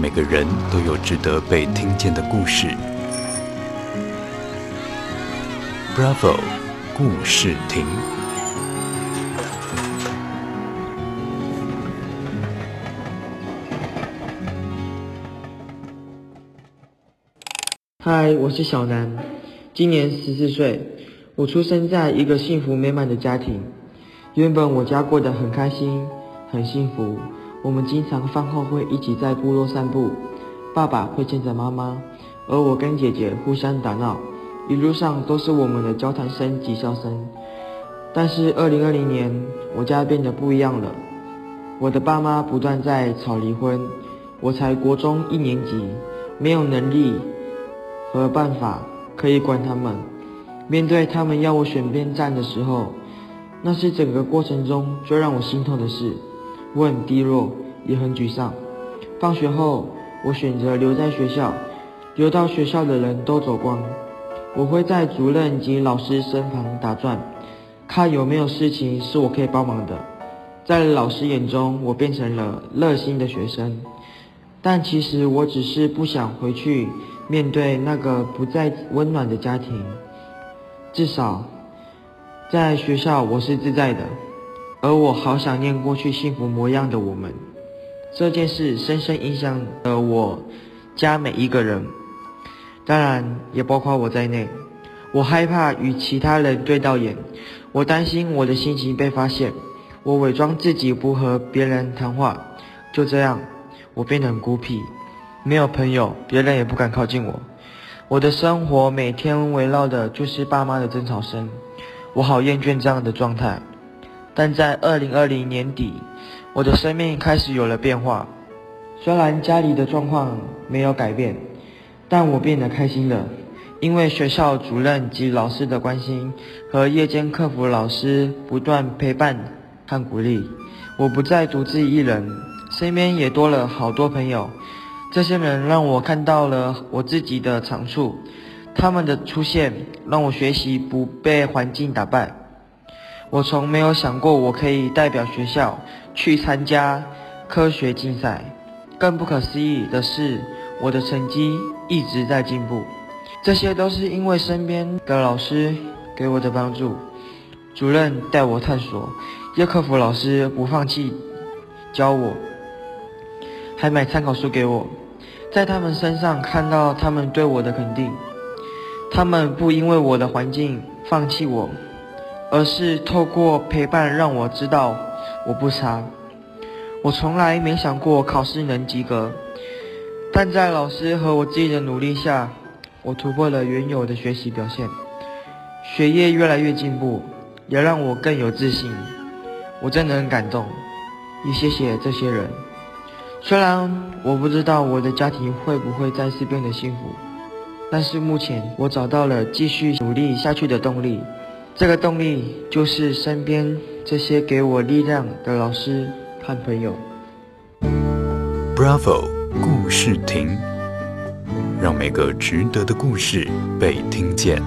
每个人都有值得被听见的故事。Bravo，故事亭。嗨，我是小南，今年十四岁。我出生在一个幸福美满的家庭，原本我家过得很开心，很幸福。我们经常饭后会一起在部落散步，爸爸会牵着妈妈，而我跟姐姐互相打闹，一路上都是我们的交谈声及笑声。但是二零二零年，我家变得不一样了，我的爸妈不断在吵离婚，我才国中一年级，没有能力和办法可以管他们。面对他们要我选边站的时候，那是整个过程中最让我心痛的事。我很低落，也很沮丧。放学后，我选择留在学校，留到学校的人都走光。我会在主任及老师身旁打转，看有没有事情是我可以帮忙的。在老师眼中，我变成了热心的学生，但其实我只是不想回去面对那个不再温暖的家庭。至少，在学校我是自在的。而我好想念过去幸福模样的我们，这件事深深影响了我家每一个人，当然也包括我在内。我害怕与其他人对到眼，我担心我的心情被发现，我伪装自己不和别人谈话，就这样，我变得很孤僻，没有朋友，别人也不敢靠近我。我的生活每天围绕的就是爸妈的争吵声，我好厌倦这样的状态。但在二零二零年底，我的生命开始有了变化。虽然家里的状况没有改变，但我变得开心了，因为学校主任及老师的关心和夜间客服老师不断陪伴和鼓励，我不再独自一人，身边也多了好多朋友。这些人让我看到了我自己的长处，他们的出现让我学习不被环境打败。我从没有想过我可以代表学校去参加科学竞赛，更不可思议的是，我的成绩一直在进步。这些都是因为身边的老师给我的帮助，主任带我探索，叶克福老师不放弃教我，还买参考书给我，在他们身上看到他们对我的肯定，他们不因为我的环境放弃我。而是透过陪伴让我知道我不差。我从来没想过考试能及格，但在老师和我自己的努力下，我突破了原有的学习表现，学业越来越进步，也让我更有自信。我真的很感动，也谢谢这些人。虽然我不知道我的家庭会不会再次变得幸福，但是目前我找到了继续努力下去的动力。这个动力就是身边这些给我力量的老师和朋友。Bravo 故事亭，让每个值得的故事被听见。